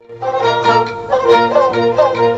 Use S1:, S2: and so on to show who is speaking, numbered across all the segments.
S1: Thank you.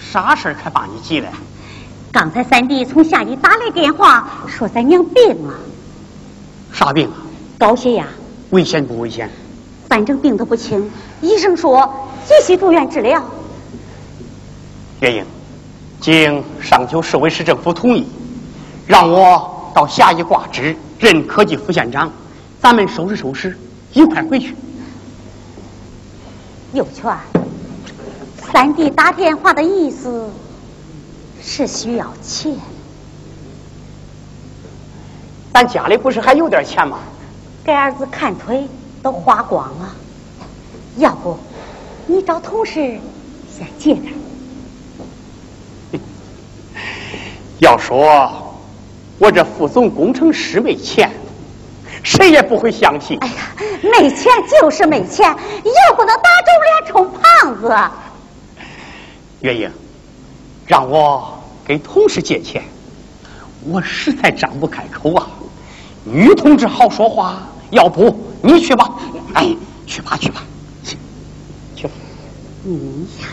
S1: 啥事儿可把你急的？
S2: 刚才三弟从下邑打来电话，说咱娘病了。
S1: 啥病啊？
S2: 高血压。
S1: 危险不危险？
S2: 反正病得不轻，医生说急需住院治疗。
S1: 月英，经商丘市委市政府同意，让我到下邑挂职，任科技副县长。咱们收拾收拾，一块回去。
S2: 有权。三弟打电话的意思是需要钱，
S1: 咱家里不是还有点钱吗？
S2: 给儿子看腿都花光了，要不你找同事先借点。
S1: 要说我这副总工程师没钱，谁也不会相信。
S2: 哎呀，没钱就是没钱，又不能打肿脸充胖子。
S1: 月英，让我给同事借钱，我实在张不开口啊。女同志好说话，要不你去吧？哎，去吧去吧，去去。嗯呀，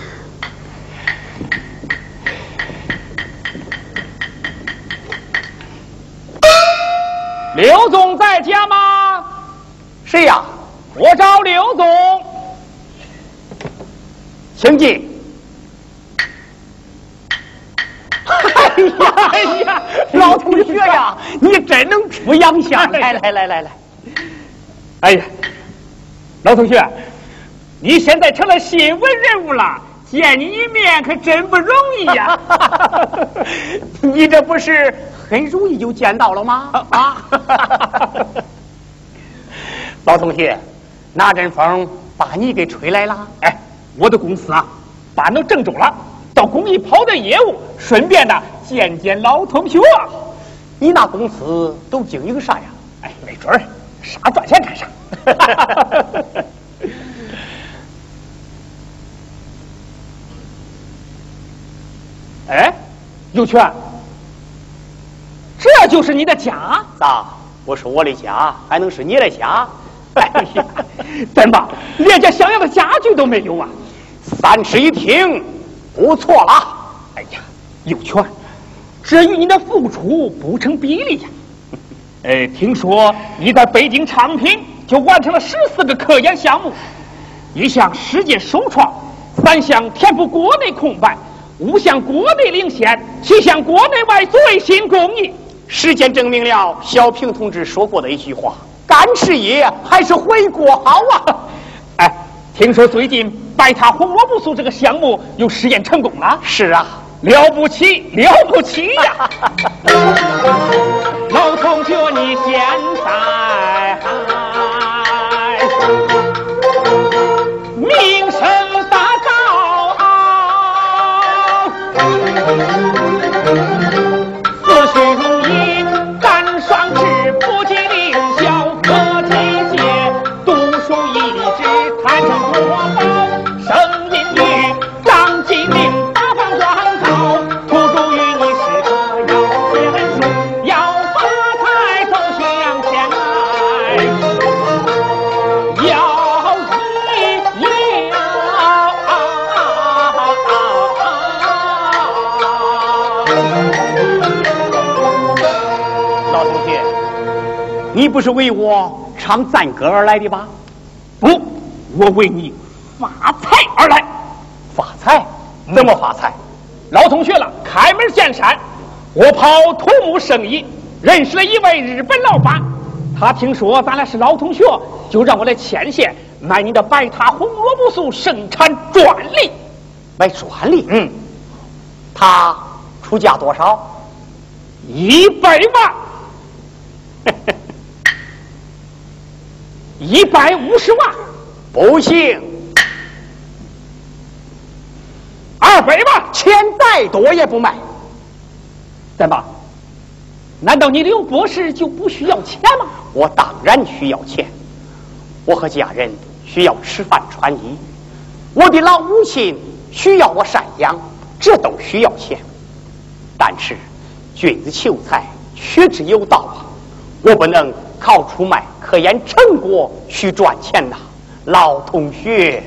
S3: 刘总在家吗？
S1: 谁呀？
S3: 我找刘总，
S1: 请进。哎呀老同学呀，你真能出洋相！来来来来来，
S3: 哎呀，老同学，你现在成了新闻人物了，见你一面可真不容易呀！
S1: 你这不是很容易就见到了吗？啊！老同学，那阵风把你给吹来了？
S3: 哎，我的公司啊，搬到郑州了。到工地跑点业务，顺便呢见见老同学。
S1: 你那公司都经营啥呀？
S3: 哎，没准儿，啥赚钱干啥。哎，有权，这就是你的家？
S1: 咋？我是我的家，还能是你的家？
S3: 哎呀，真棒，连件像样的家具都没有啊！
S1: 三室一厅。不错了，
S3: 哎呀，有权，这与你的付出不成比例呀。哎，听说你在北京昌平就完成了十四个科研项目，一项世界首创，三项填补国内空白，五项国内领先，七项国内外最新工艺。
S1: 实践证明了小平同志说过的一句话：干事业还是回国好啊！
S3: 哎，听说最近。白塔红萝卜素这个项目又实验成功了，
S1: 是啊，
S3: 了不起，了不起呀！老同学，你现在名声大噪，
S1: 你不是为我唱赞歌而来的吧？
S3: 不，我为你发财而来。
S1: 发财？怎么发财？
S3: 老同学了，开门见山，我跑土木生意，认识了一位日本老板，他听说咱俩是老同学，就让我来牵线买你的白塔红萝卜素生产专利。
S1: 买专利？
S3: 嗯。
S1: 他出价多少？
S3: 一百万，一百五十万，
S1: 不行，
S3: 二百万，
S1: 钱再多也不卖。
S3: 怎么？难道你刘博士就不需要钱吗？
S1: 我当然需要钱，我和家人需要吃饭穿衣，我的老母亲需要我赡养，这都需要钱。但是。君子求财，取之有道啊！我不能靠出卖科研成果去赚钱呐，老同学。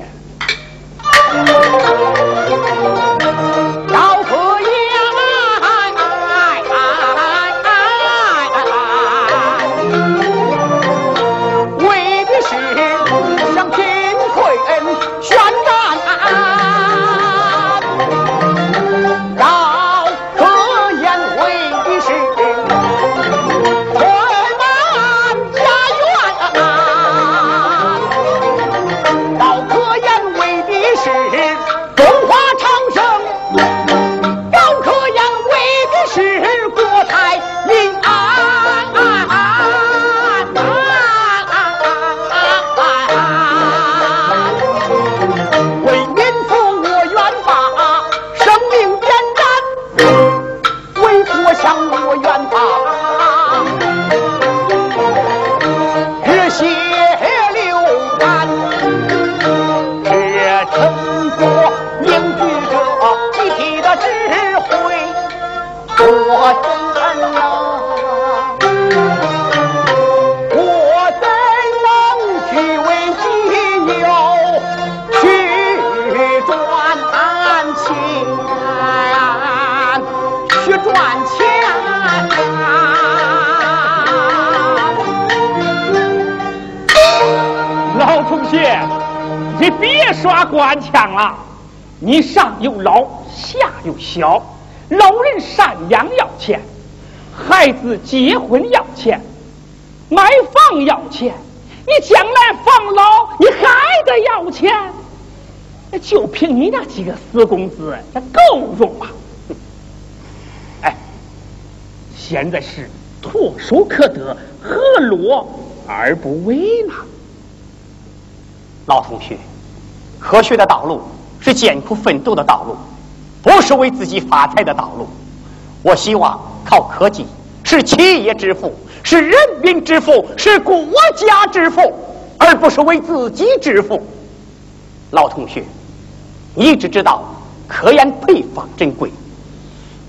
S3: 耍官腔了！你上有老，下有小，老人赡养要钱，孩子结婚要钱，买房要钱，你将来防老你还得要钱，就凭你那几个死工资，这够用吗？哎，现在是唾手可得，何乐而不为呢？
S1: 老同学。科学的道路是艰苦奋斗的道路，不是为自己发财的道路。我希望靠科技是企业致富，是人民致富，是国家致富，而不是为自己致富。老同学，你只知道科研配方珍贵，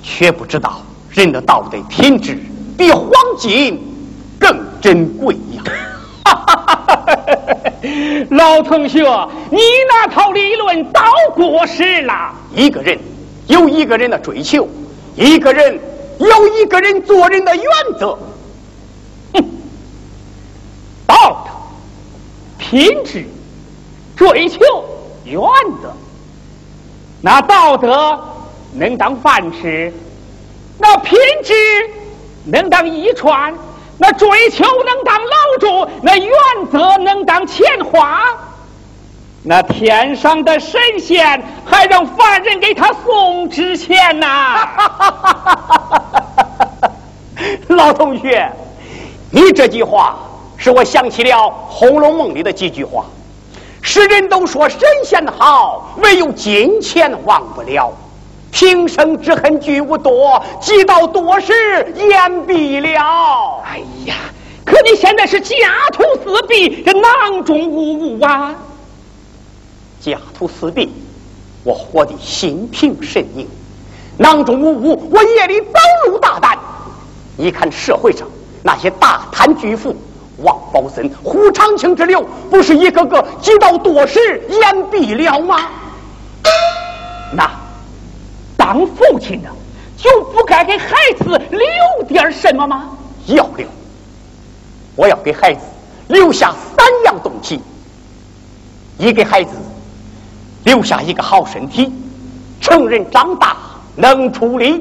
S1: 却不知道人的道德品质比黄金更珍贵呀！
S3: 老同学，你那套理论早过时了。
S1: 一个人有一个人的追求，一个人有一个人做人的原则。
S3: 哼，道德、品质、追求、原则，那道德能当饭吃，那品质能当衣穿。那追求能当老主，那原则能当钱花，那天上的神仙还让凡人给他送纸钱呐！
S1: 老同学，你这句话使我想起了《红楼梦》里的几句话：世人都说神仙好，唯有金钱忘不了。平生之恨俱无多，积到多时言毕了。
S3: 哎呀，可你现在是家徒四壁，这囊中无物啊！
S1: 家徒四壁，我活得心平神宁；囊中无物，我夜里走路大胆。你看社会上那些大贪巨富，王宝森、胡长清之流，不是一个个积到多时言毕了吗？
S3: 那。当父亲的就不该给孩子留点什么吗？
S1: 要留。我要给孩子留下三样东西：一给孩子留下一个好身体，成人长大能出力；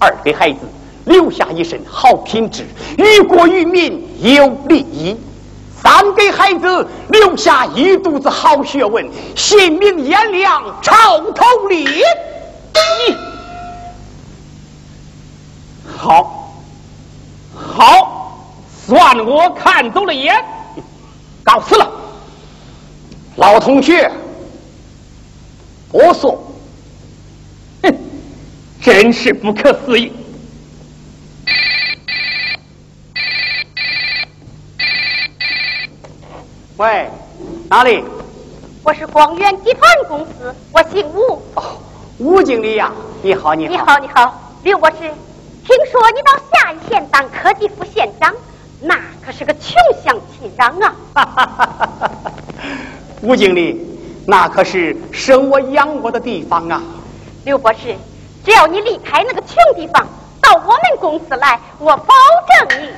S1: 二给孩子留下一身好品质，于国于民有利益；三给孩子留下一肚子好学问，心明眼亮，超头立。
S3: 好，好。算我看走了眼，告辞了，
S1: 老同学，我说。
S3: 哼，真是不可思议。
S1: 喂，哪里？
S2: 我是广源集团公司，我姓吴。
S1: 哦，吴经理呀，你好，你好。
S2: 你好，你好，刘博士，听说你到下一县当科技副县长。那可是个穷乡僻壤
S1: 啊！吴经理，那可是生我养我的地方啊！
S2: 刘博士，只要你离开那个穷地方，到我们公司来，我保证你。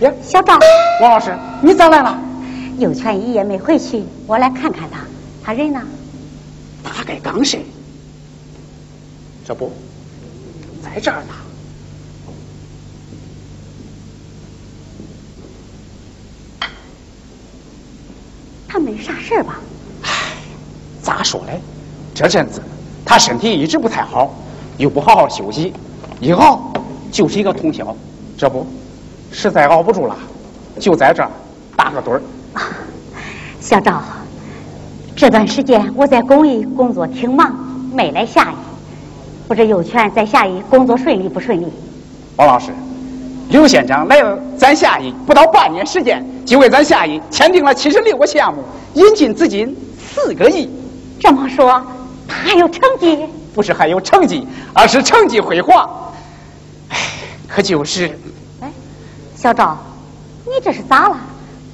S2: 呀，小赵，
S1: 王老师，你咋来了？
S2: 有权一夜没回去，我来看看他，他人呢？
S1: 大概刚睡，这不在这儿呢。
S2: 他没啥事儿吧？
S1: 唉，咋说嘞？这阵子他身体一直不太好，又不好好休息，一熬就是一个通宵。这不，实在熬不住了，就在这儿
S2: 打个盹儿。
S4: 小赵，这段时间我在公益工作挺忙，没来下邑。不知有权在下邑工作顺利不顺利？
S2: 王老师，刘县长来了咱下邑不到半年时间，就为咱下邑签订了七十六个项目，引进资金四个亿。
S4: 这么说，他还有成绩？
S2: 不是还有成绩，而是成绩辉煌。哎，可就是……
S4: 哎，小赵，你这是咋了？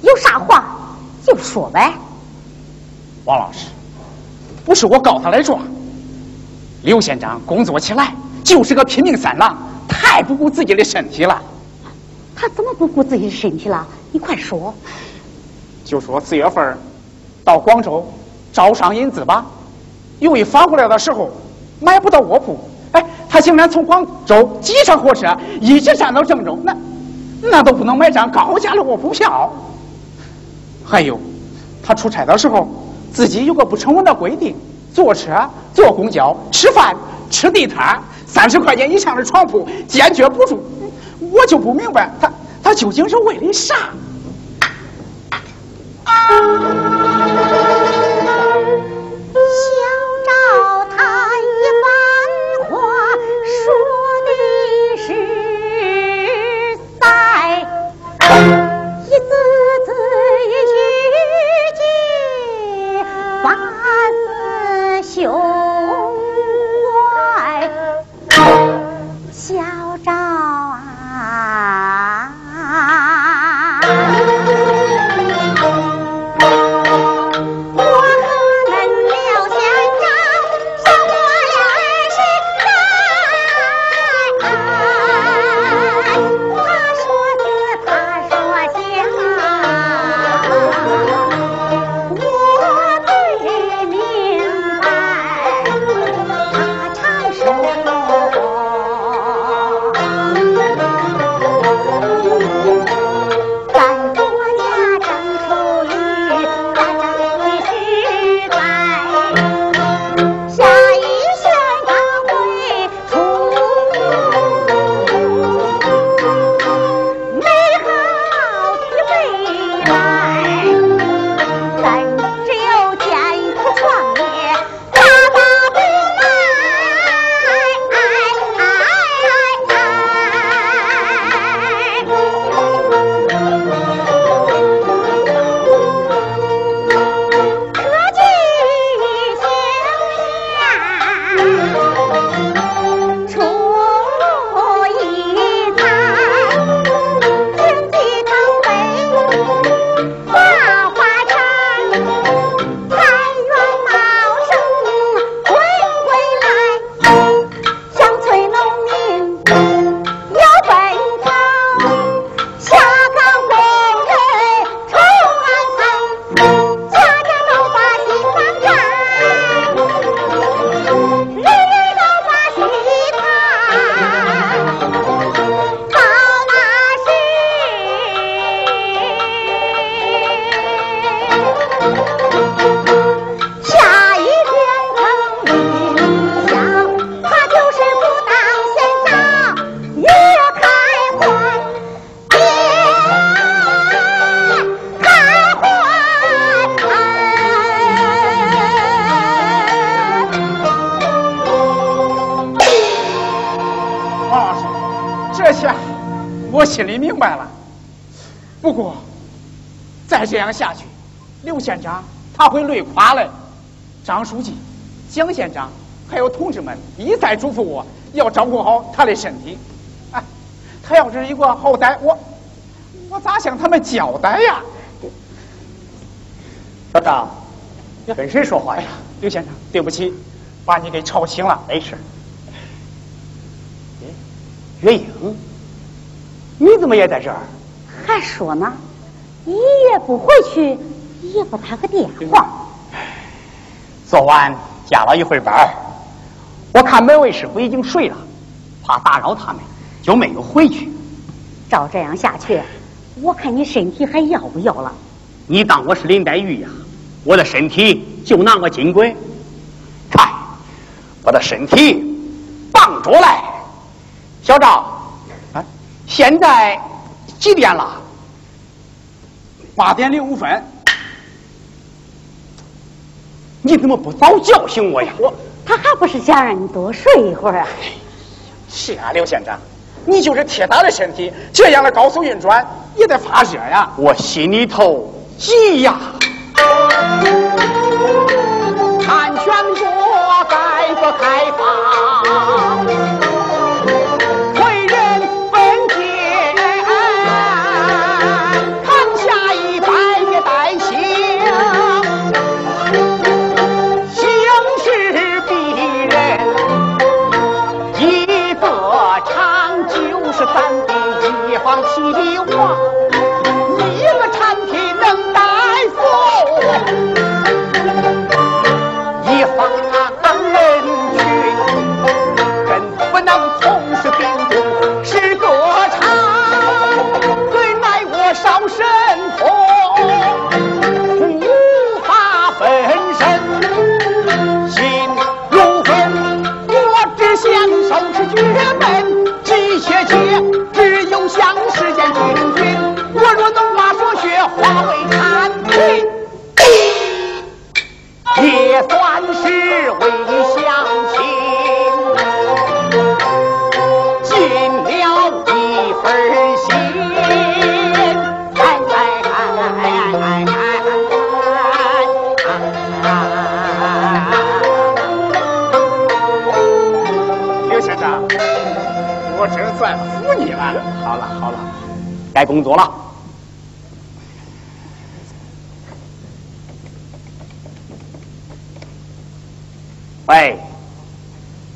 S4: 有啥话就说呗。
S2: 王老师，不是我告他来状。刘县长工作起来就是个拼命三郎，太不顾自己的身体了。
S4: 他怎么不顾自己的身体了？你快说。
S2: 就说四月份到广州招商引资吧，由于发过来的时候。买不到卧铺，哎，他竟然从广州挤上火车，一直站到郑州，那那都不能买张高价的卧铺票。还有，他出差的时候，自己有个不成文的规定：坐车、坐公交、吃饭、吃地摊，三十块钱以上的床铺坚决不住。我就不明白，他他究竟是为了啥？他会累垮了。张书记、蒋县长还有同志们一再嘱咐我要照顾好他的身体。哎，他要是一个好歹，我我咋向他们交代呀？
S1: 小张，跟谁说话呀？
S2: 刘先生，对不起，把你给吵醒了。
S1: 没事。月英，你怎么也在这儿？
S4: 还说呢。一夜不回去，也不打个电话。
S1: 昨晚加了一会班我看门卫师傅已经睡了，怕打扰他们，就没有回去。
S4: 照这样下去，我看你身体还要不要了？
S1: 你当我是林黛玉呀？我的身体就那么金贵？看，我的身体棒着来。小赵，啊，现在几点了？八点零五分。
S2: 你怎么不早叫醒我呀？
S1: 我
S4: 他还不是想让你多睡一会儿啊？
S1: 是啊，刘县长，你就是铁打的身体，这样的高速运转也得发热呀。
S2: 我心里头急呀。
S1: 看全国改革开放，
S2: 工作了。喂，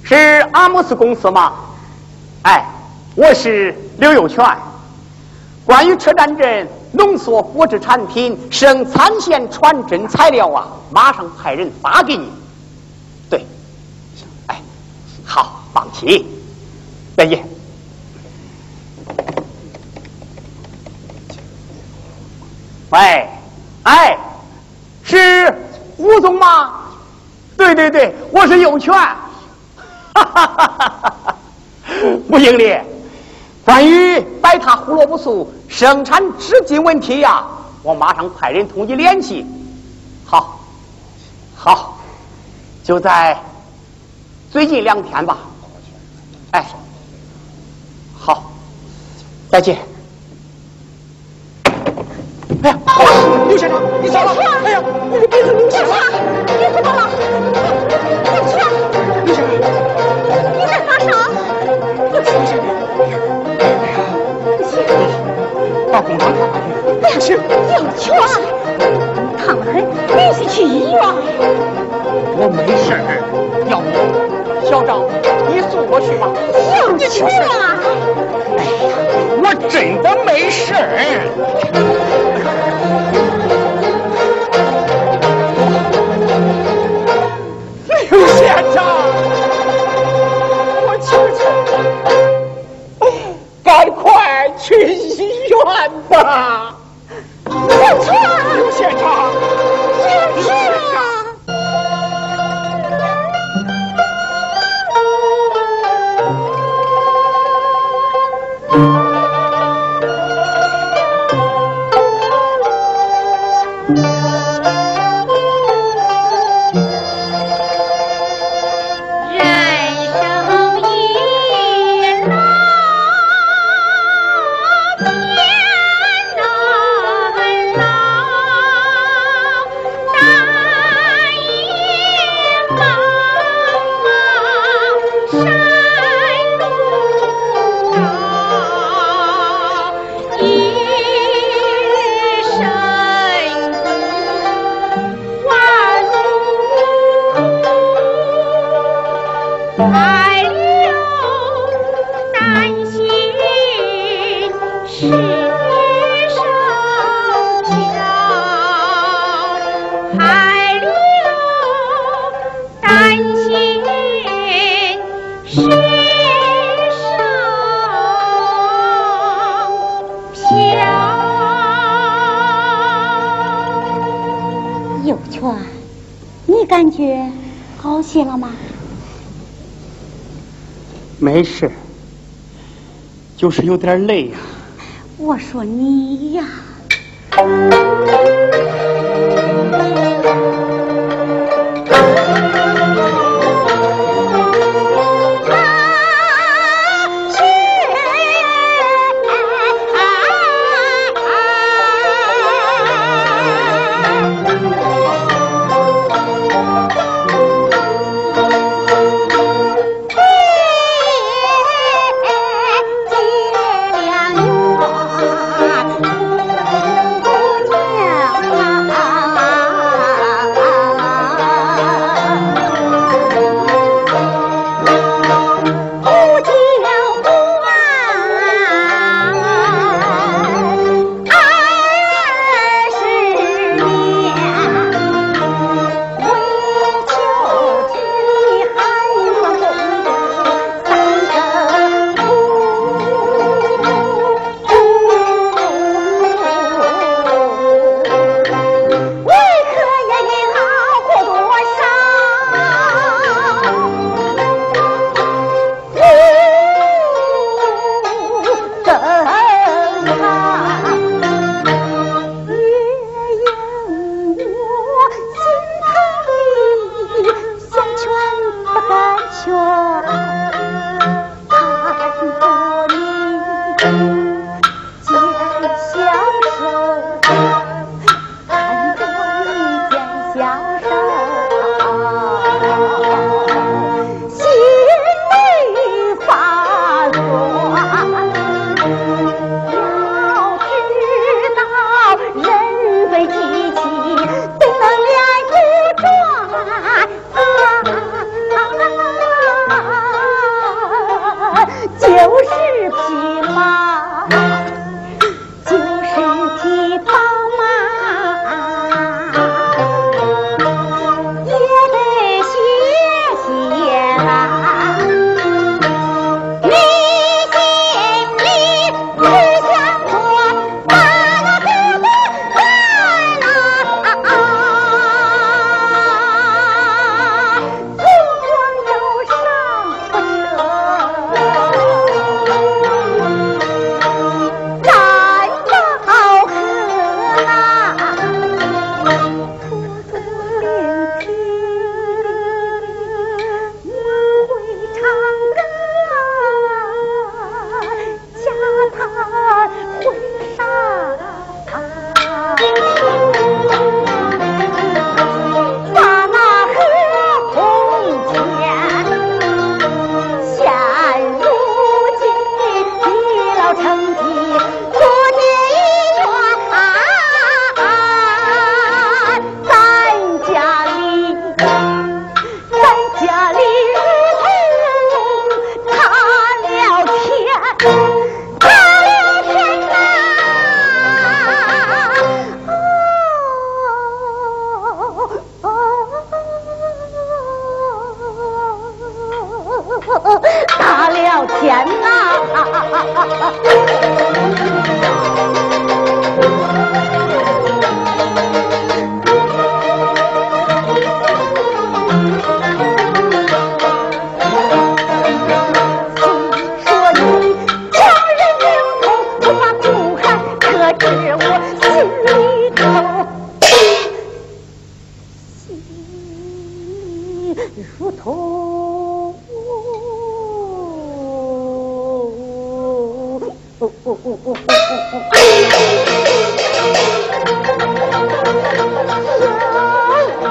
S2: 是阿姆斯公司吗？哎，我是刘有全。关于车站镇浓缩果汁产品生产线传真材料啊，马上派人发给你。对，哎，好，放心，再见。喂，哎，是吴总吗？对对对，我是有权。哈哈哈哈哈！吴经理，关于白塔胡萝卜素生产资金问题呀、我马上派人同你联系。好，好，就在最近两天吧。哎，好，再见。哎呀，
S1: 刘县长，你咋了？哎呀，你的鼻子流血了！
S4: 你怎么了？我去，
S1: 刘县长，
S4: 你在发烧？
S1: 刘县长，到工厂看看去。
S4: 不行，有权，烫得很，必须去医院。
S2: 我没事儿，校长你送我去吧。
S4: 有权，
S2: 哎呀，我真的没事儿。没事就是有点累呀。
S4: 我说你呀。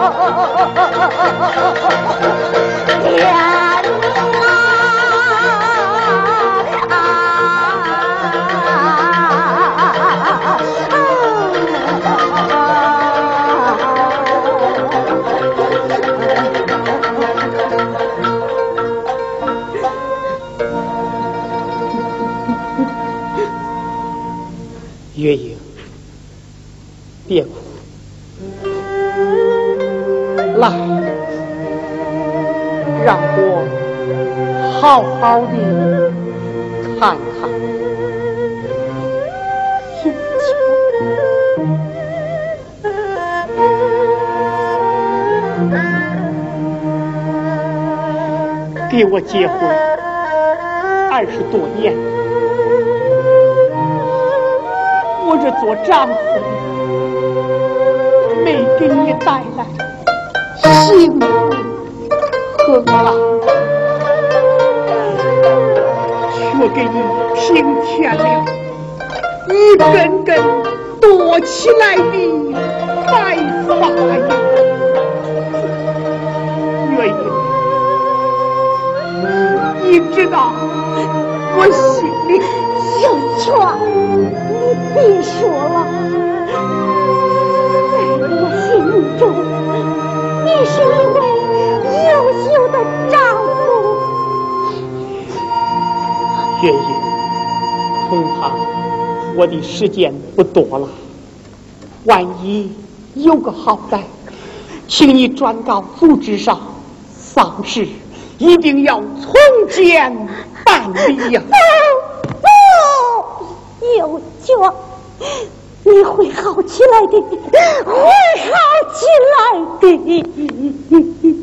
S2: 哦 好好的看看，给我结婚二十多年，
S3: 我这做丈夫的没给你带来幸福和乐。我给你平添了一根根多起来的白发呀月英你知道我心里
S1: 有错你别说了在我心目中你是
S3: 爷爷恐怕我的时间不多了万一有个好歹请你转告组织上丧事一定要从简办理呀。
S1: 有救你会好起来的会好起来的。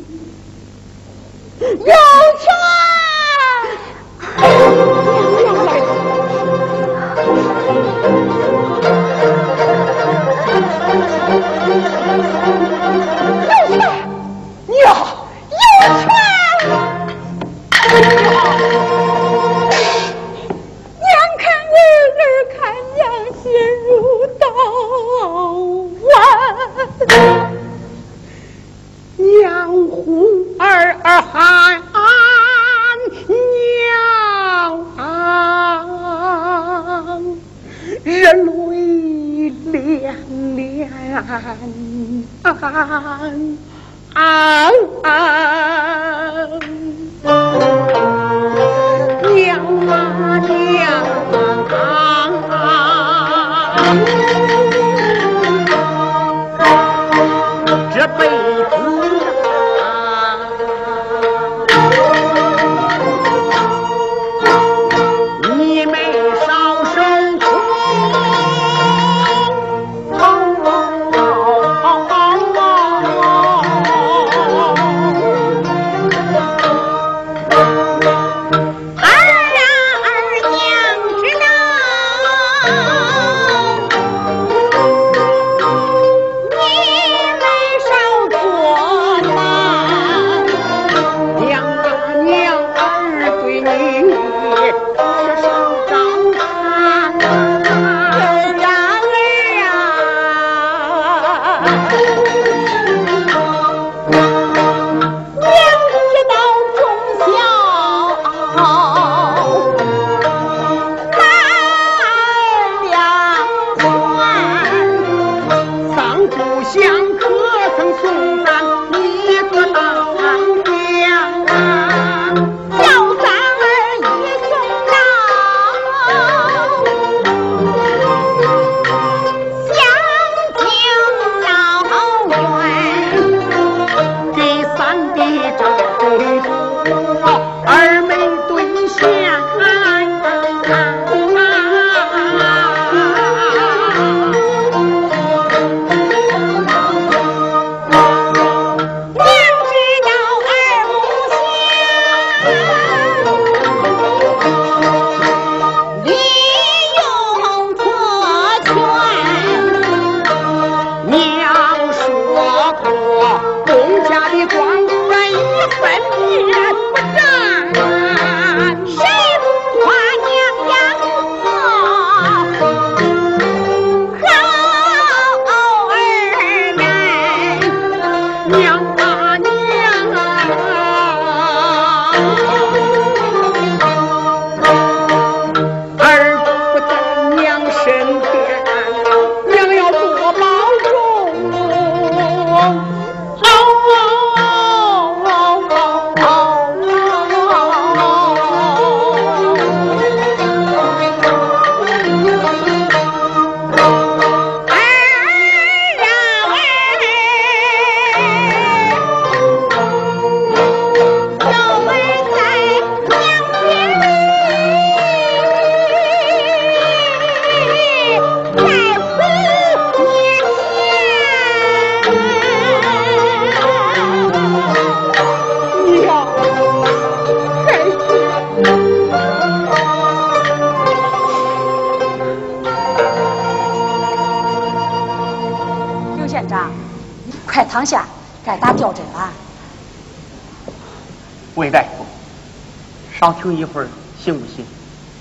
S1: 停一会儿，行不行？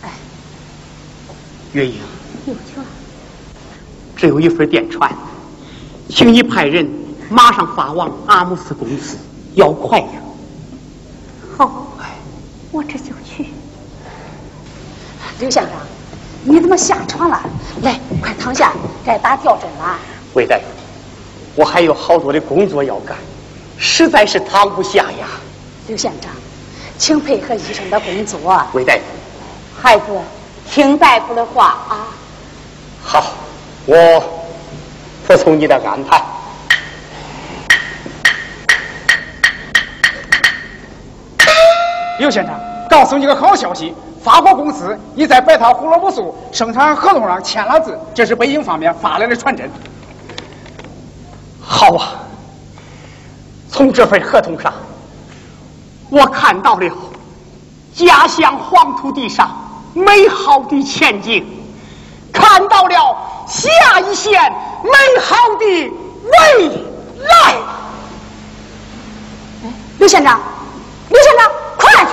S5: 哎，
S1: 月英，
S2: 有权。
S1: 这有一份电传，请你派人马上发往阿姆斯公司，要快呀！
S2: 好，我这就去。
S5: 刘县长，你怎么下床了？来，快躺下，该打吊针了。
S1: 魏大夫，我还有好多的工作要干，实在是躺不下呀。
S5: 刘县长，请配合医生的工作。
S1: 魏大夫，
S2: 孩子，听大夫的话啊。
S1: 好，我服从你的安排。
S4: 刘先生，告诉你个好消息，法国公司已在白塔胡萝卜素生产合同上签了字，这是北京方面发来的传真。
S1: 好啊，从这份合同上，我看到了家乡黄土地上美好的前景，看到了下一线美好的未来。
S5: 刘县长，刘县长。快